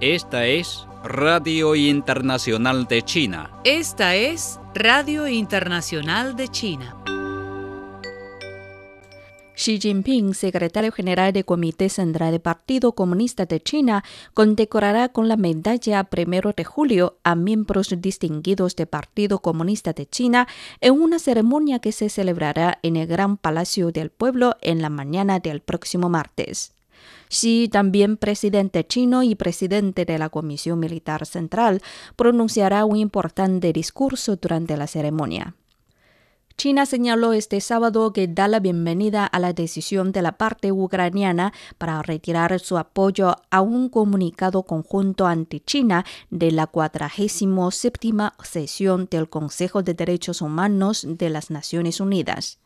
Esta es Radio Internacional de China. Esta es Radio Internacional de China. Xi Jinping, secretario general del Comité Central del Partido Comunista de China, condecorará con la medalla primero de julio a miembros distinguidos del Partido Comunista de China en una ceremonia que se celebrará en el Gran Palacio del Pueblo en la mañana del próximo martes. Xi, también presidente chino y presidente de la Comisión Militar Central, pronunciará un importante discurso durante la ceremonia. China señaló este sábado que da la bienvenida a la decisión de la parte ucraniana para retirar su apoyo a un comunicado conjunto anti-China de la 47 sesión del Consejo de Derechos Humanos de las Naciones Unidas.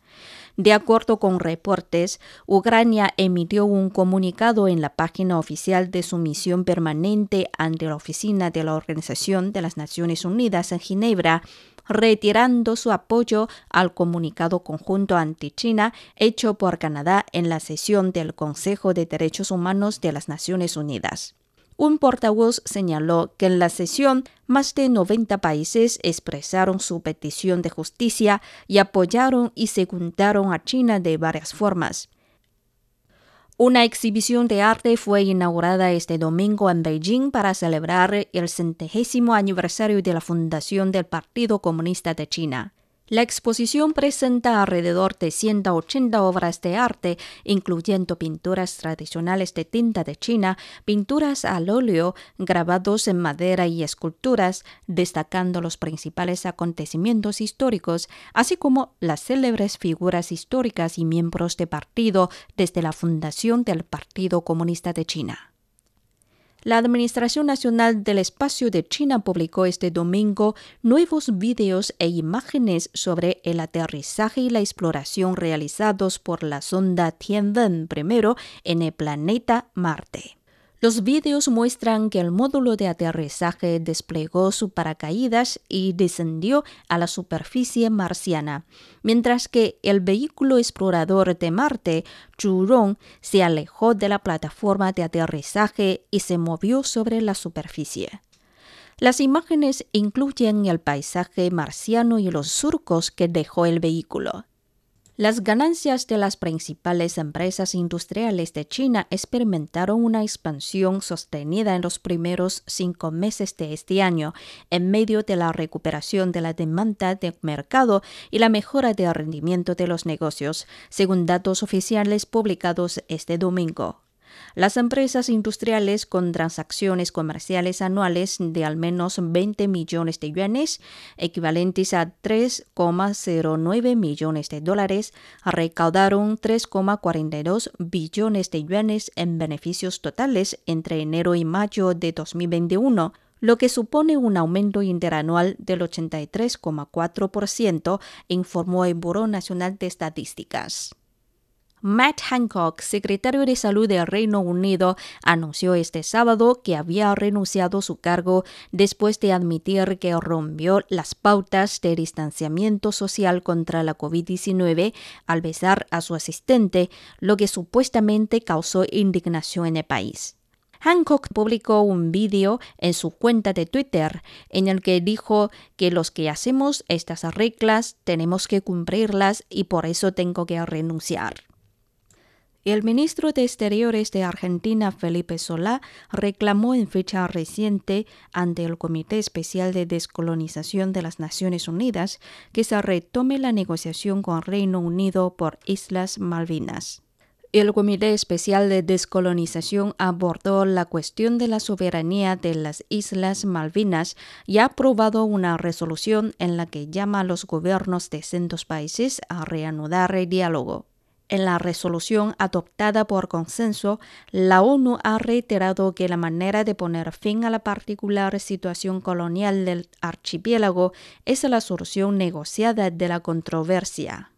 De acuerdo con reportes, Ucrania emitió un comunicado en la página oficial de su misión permanente ante la oficina de la Organización de las Naciones Unidas en Ginebra, retirando su apoyo al comunicado conjunto anti-China hecho por Canadá en la sesión del Consejo de Derechos Humanos de las Naciones Unidas. Un portavoz señaló que en la sesión más de 90 países expresaron su petición de justicia y apoyaron y secundaron a China de varias formas. Una exhibición de arte fue inaugurada este domingo en Beijing para celebrar el centésimo aniversario de la fundación del Partido Comunista de China. La exposición presenta alrededor de 180 obras de arte, incluyendo pinturas tradicionales de tinta de China, pinturas al óleo, grabados en madera y esculturas, destacando los principales acontecimientos históricos, así como las célebres figuras históricas y miembros de partido desde la fundación del Partido Comunista de China. La Administración Nacional del Espacio de China publicó este domingo nuevos vídeos e imágenes sobre el aterrizaje y la exploración realizados por la sonda Tianwen I en el planeta Marte. Los vídeos muestran que el módulo de aterrizaje desplegó su paracaídas y descendió a la superficie marciana, mientras que el vehículo explorador de Marte, Zhurong, se alejó de la plataforma de aterrizaje y se movió sobre la superficie. Las imágenes incluyen el paisaje marciano y los surcos que dejó el vehículo. Las ganancias de las principales empresas industriales de China experimentaron una expansión sostenida en los primeros cinco meses de este año, en medio de la recuperación de la demanda del mercado y la mejora del rendimiento de los negocios, según datos oficiales publicados este domingo. Las empresas industriales con transacciones comerciales anuales de al menos 20 millones de yuanes, equivalentes a 3,09 millones de dólares, recaudaron 3,42 billones de yuanes en beneficios totales entre enero y mayo de 2021 lo que supone un aumento interanual del 83,4%, informó el Buró Nacional de Estadísticas. Matt Hancock, secretario de Salud del Reino Unido, anunció este sábado que había renunciado a su cargo después de admitir que rompió las pautas de distanciamiento social contra la COVID-19 al besar a su asistente, lo que supuestamente causó indignación en el país. Hancock publicó un vídeo en su cuenta de Twitter en el que dijo que los que hacemos estas reglas tenemos que cumplirlas y por eso tengo que renunciar. El ministro de Exteriores de Argentina, Felipe Solá, reclamó en fecha reciente ante el Comité Especial de Descolonización de las Naciones Unidas que se retome la negociación con Reino Unido por Islas Malvinas. El Comité Especial de Descolonización abordó la cuestión de la soberanía de las Islas Malvinas y ha aprobado una resolución en la que llama a los gobiernos de sendos países a reanudar el diálogo. En la resolución adoptada por consenso, la ONU ha reiterado que la manera de poner fin a la particular situación colonial del archipiélago es la solución negociada de la controversia.